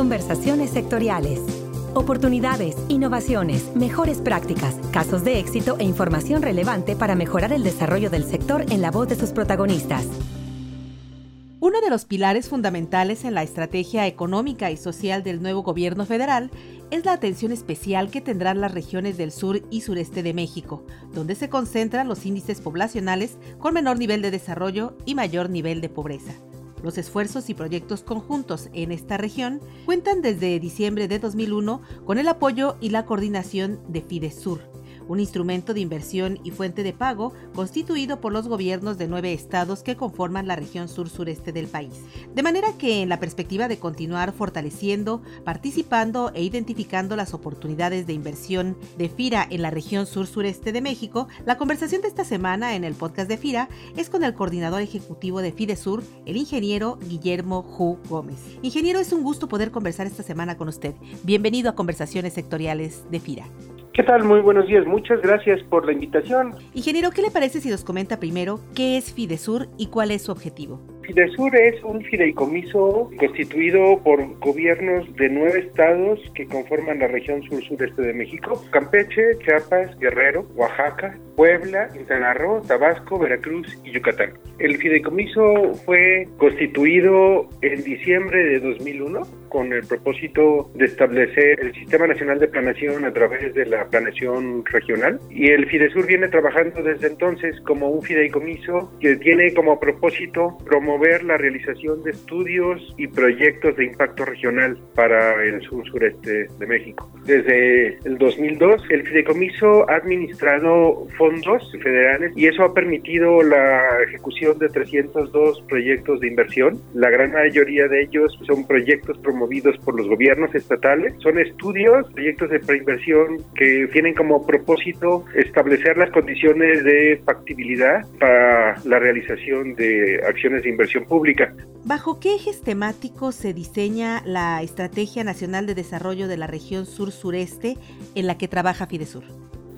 Conversaciones sectoriales. Oportunidades, innovaciones, mejores prácticas, casos de éxito e información relevante para mejorar el desarrollo del sector en la voz de sus protagonistas. Uno de los pilares fundamentales en la estrategia económica y social del nuevo gobierno federal es la atención especial que tendrán las regiones del sur y sureste de México, donde se concentran los índices poblacionales con menor nivel de desarrollo y mayor nivel de pobreza. Los esfuerzos y proyectos conjuntos en esta región cuentan desde diciembre de 2001 con el apoyo y la coordinación de FIDESUR, un instrumento de inversión y fuente de pago constituido por los gobiernos de nueve estados que conforman la región sur-sureste del país. De manera que en la perspectiva de continuar fortaleciendo, participando e identificando las oportunidades de inversión de FIRA en la región sur-sureste de México, la conversación de esta semana en el podcast de FIRA es con el coordinador ejecutivo de FIDESUR, el ingeniero Guillermo Ju Gómez. Ingeniero, es un gusto poder conversar esta semana con usted. Bienvenido a Conversaciones Sectoriales de FIRA. ¿Qué tal? Muy buenos días. Muchas gracias por la invitación. Ingeniero, ¿qué le parece si nos comenta primero qué es Fidesur y cuál es su objetivo? Fidesur es un fideicomiso constituido por gobiernos de nueve estados que conforman la región sur-sureste de México: Campeche, Chiapas, Guerrero, Oaxaca, Puebla, Quintana Roo, Tabasco, Veracruz y Yucatán. El fideicomiso fue constituido en diciembre de 2001 con el propósito de establecer el Sistema Nacional de Planación a través de la planeación regional y el Fidesur viene trabajando desde entonces como un fideicomiso que tiene como propósito promover la realización de estudios y proyectos de impacto regional para el sur sureste de México. Desde el 2002 el fideicomiso ha administrado fondos federales y eso ha permitido la ejecución de 302 proyectos de inversión. La gran mayoría de ellos son proyectos promovidos por los gobiernos estatales. Son estudios, proyectos de preinversión que tienen como propósito establecer las condiciones de factibilidad para la realización de acciones de inversión pública. ¿Bajo qué ejes temáticos se diseña la Estrategia Nacional de Desarrollo de la Región Sur-Sureste en la que trabaja Fidesur?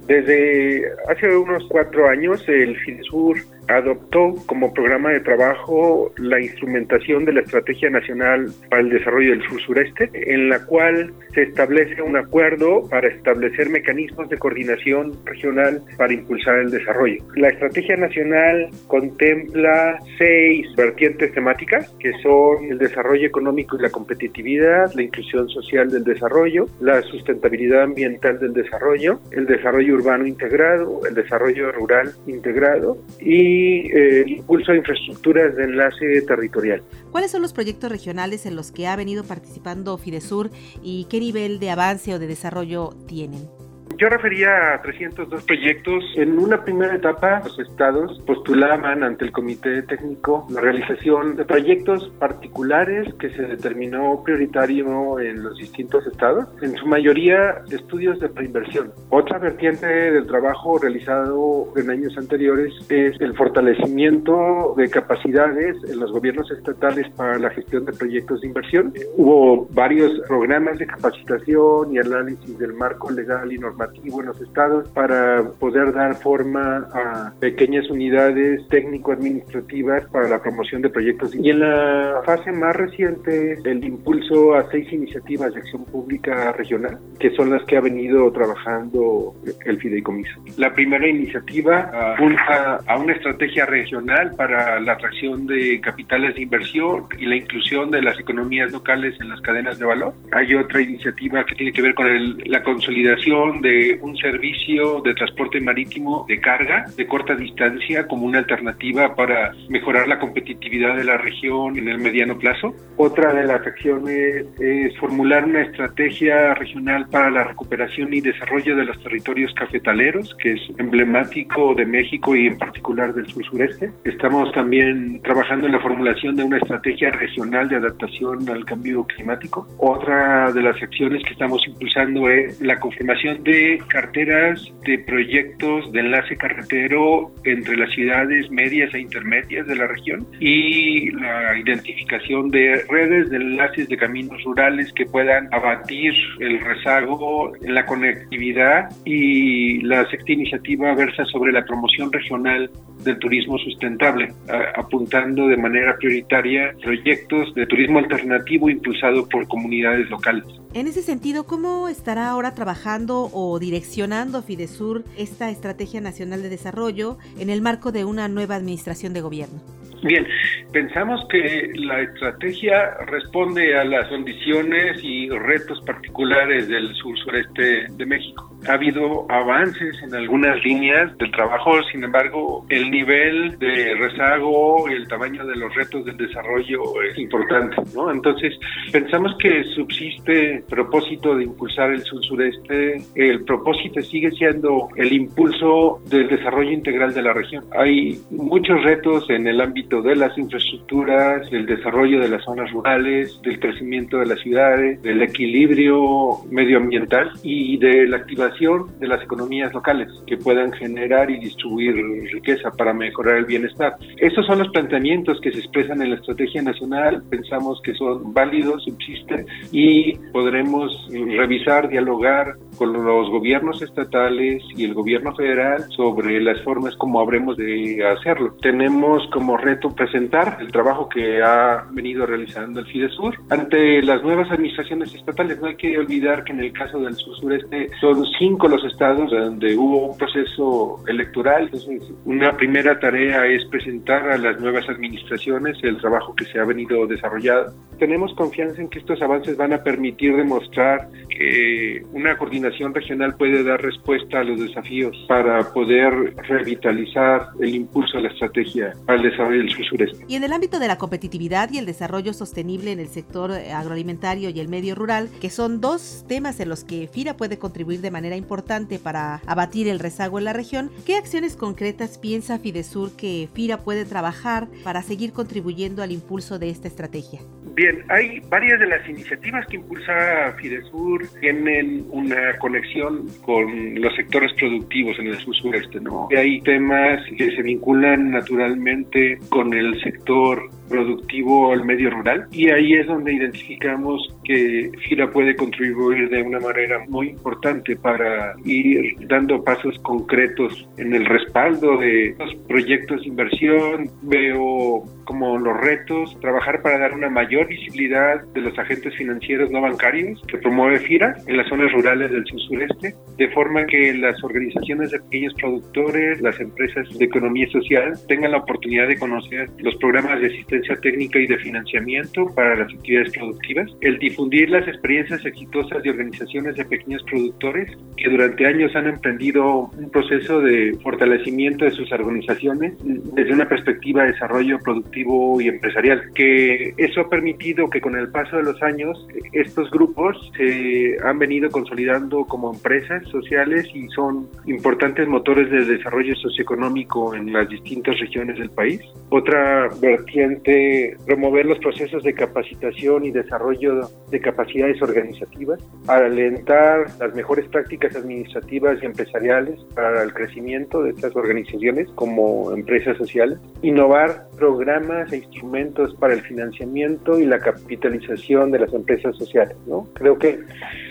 Desde hace unos cuatro años el Fidesur adoptó como programa de trabajo la instrumentación de la Estrategia Nacional para el Desarrollo del Sur Sureste, en la cual se establece un acuerdo para establecer mecanismos de coordinación regional para impulsar el desarrollo. La Estrategia Nacional contempla seis vertientes temáticas, que son el desarrollo económico y la competitividad, la inclusión social del desarrollo, la sustentabilidad ambiental del desarrollo, el desarrollo urbano integrado, el desarrollo rural integrado y eh, impulso a infraestructuras de enlace territorial. ¿Cuáles son los proyectos regionales en los que ha venido participando Fidesur y qué nivel de avance o de desarrollo tienen? Yo refería a 302 proyectos. En una primera etapa, los estados postulaban ante el comité técnico la realización de proyectos particulares que se determinó prioritario en los distintos estados, en su mayoría estudios de preinversión. Otra vertiente del trabajo realizado en años anteriores es el fortalecimiento de capacidades en los gobiernos estatales para la gestión de proyectos de inversión. Hubo varios programas de capacitación y análisis del marco legal y normal en los estados para poder dar forma a pequeñas unidades técnico-administrativas para la promoción de proyectos. Y en la fase más reciente, el impulso a seis iniciativas de acción pública regional, que son las que ha venido trabajando el fideicomiso. La primera iniciativa apunta a una estrategia regional para la atracción de capitales de inversión y la inclusión de las economías locales en las cadenas de valor. Hay otra iniciativa que tiene que ver con la consolidación de un servicio de transporte marítimo de carga de corta distancia como una alternativa para mejorar la competitividad de la región en el mediano plazo. Otra de las acciones es formular una estrategia regional para la recuperación y desarrollo de los territorios cafetaleros, que es emblemático de México y en particular del sur sureste. Estamos también trabajando en la formulación de una estrategia regional de adaptación al cambio climático. Otra de las acciones que estamos impulsando es la confirmación de carteras de proyectos de enlace carretero entre las ciudades medias e intermedias de la región y la identificación de redes de enlaces de caminos rurales que puedan abatir el rezago en la conectividad y la sexta iniciativa versa sobre la promoción regional del turismo sustentable, apuntando de manera prioritaria proyectos de turismo alternativo impulsado por comunidades locales. En ese sentido, ¿cómo estará ahora trabajando o direccionando Fidesur esta Estrategia Nacional de Desarrollo en el marco de una nueva administración de gobierno? Bien, pensamos que la estrategia responde a las condiciones y retos particulares del sur sureste de México. Ha habido avances en algunas líneas del trabajo, sin embargo, el nivel de rezago y el tamaño de los retos del desarrollo es importante, ¿no? Entonces, pensamos que subsiste propósito de impulsar el sur sureste. El propósito sigue siendo el impulso del desarrollo integral de la región. Hay muchos retos en el ámbito de las infraestructuras, del desarrollo de las zonas rurales, del crecimiento de las ciudades, del equilibrio medioambiental y de la activación de las economías locales que puedan generar y distribuir riqueza para mejorar el bienestar. Estos son los planteamientos que se expresan en la estrategia nacional. Pensamos que son válidos, subsisten y podremos revisar, dialogar con los gobiernos estatales y el gobierno federal sobre las formas como habremos de hacerlo. Tenemos como reto presentar el trabajo que ha venido realizando el FIDESUR ante las nuevas administraciones estatales. No hay que olvidar que en el caso del sur sureste son cinco los estados donde hubo un proceso electoral. Entonces, una primera tarea es presentar a las nuevas administraciones el trabajo que se ha venido desarrollando. Tenemos confianza en que estos avances van a permitir demostrar que una coordinación regional puede dar respuesta a los desafíos para poder revitalizar el impulso de la estrategia al desarrollo del sur sureste. Y en el ámbito de la competitividad y el desarrollo sostenible en el sector agroalimentario y el medio rural, que son dos temas en los que FIRA puede contribuir de manera importante para abatir el rezago en la región, ¿qué acciones concretas piensa Fidesur que FIRA puede trabajar para seguir contribuyendo al impulso de esta estrategia? Bien, hay varias de las iniciativas que impulsa Fidesur tienen una conexión con los sectores productivos en el sur sureste, ¿no? Hay temas que se vinculan naturalmente con el sector productivo al medio rural y ahí es donde identificamos que FIRA puede contribuir de una manera muy importante para ir dando pasos concretos en el respaldo de los proyectos de inversión. Veo como los retos trabajar para dar una mayor visibilidad de los agentes financieros no bancarios que promueve FIRA en las zonas rurales del sur sureste, de forma que las organizaciones de pequeños productores, las empresas de economía social tengan la oportunidad de conocer los programas de asistencia técnica y de financiamiento para las actividades productivas, el difundir las experiencias exitosas de organizaciones de pequeños productores que durante años han emprendido un proceso de fortalecimiento de sus organizaciones desde una perspectiva de desarrollo productivo y empresarial, que eso ha permitido que con el paso de los años estos grupos se han venido consolidando como empresas sociales y son importantes motores de desarrollo socioeconómico en las distintas regiones del país. Otra vertiente promover los procesos de capacitación y desarrollo de capacidades organizativas, alentar las mejores prácticas administrativas y empresariales para el crecimiento de estas organizaciones como empresas sociales, innovar programas e instrumentos para el financiamiento y la capitalización de las empresas sociales. ¿no? Creo que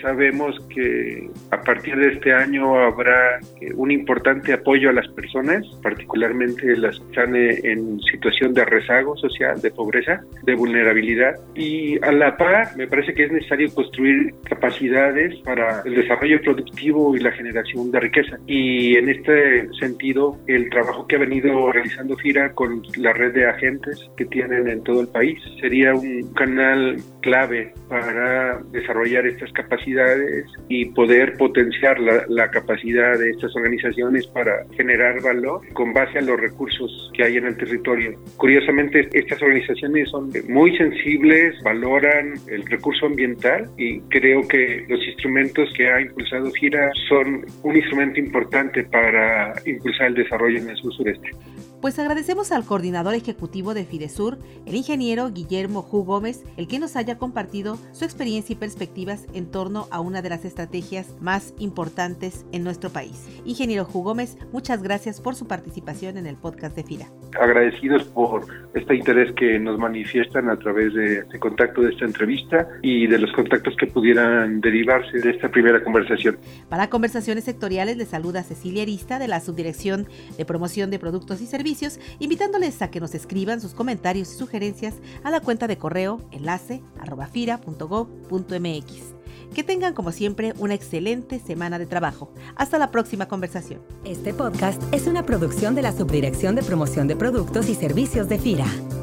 sabemos que a partir de este año habrá un importante apoyo a las personas, particularmente las que están en situación de rezago social de pobreza, de vulnerabilidad y a la par me parece que es necesario construir capacidades para el desarrollo productivo y la generación de riqueza. Y en este sentido, el trabajo que ha venido realizando FIRA con la red de agentes que tienen en todo el país sería un canal clave para desarrollar estas capacidades y poder potenciar la, la capacidad de estas organizaciones para generar valor con base a los recursos que hay en el territorio. Curiosamente, estas organizaciones son muy sensibles, valoran el recurso ambiental y creo que los instrumentos que ha impulsado Son un instrumento importante para impulsar el desarrollo en el sur sureste. Pues agradecemos al coordinador ejecutivo de Fidesur, el ingeniero Guillermo Ju Gómez, el que nos haya compartido su experiencia y perspectivas en torno a una de las estrategias más importantes en nuestro país. Ingeniero Ju Gómez, muchas gracias por su participación en el podcast de FIRA. Agradecidos por este interés que nos manifiestan a través de, de contacto de esta entrevista y de los contactos que pudieran derivarse de esta primera conversación. Para conversaciones sectoriales le saluda Cecilia Arista de la Subdirección de Promoción de Productos y Servicios invitándoles a que nos escriban sus comentarios y sugerencias a la cuenta de correo enlace arroba fira.gov.mx. Que tengan como siempre una excelente semana de trabajo. Hasta la próxima conversación. Este podcast es una producción de la Subdirección de Promoción de Productos y Servicios de FIRA.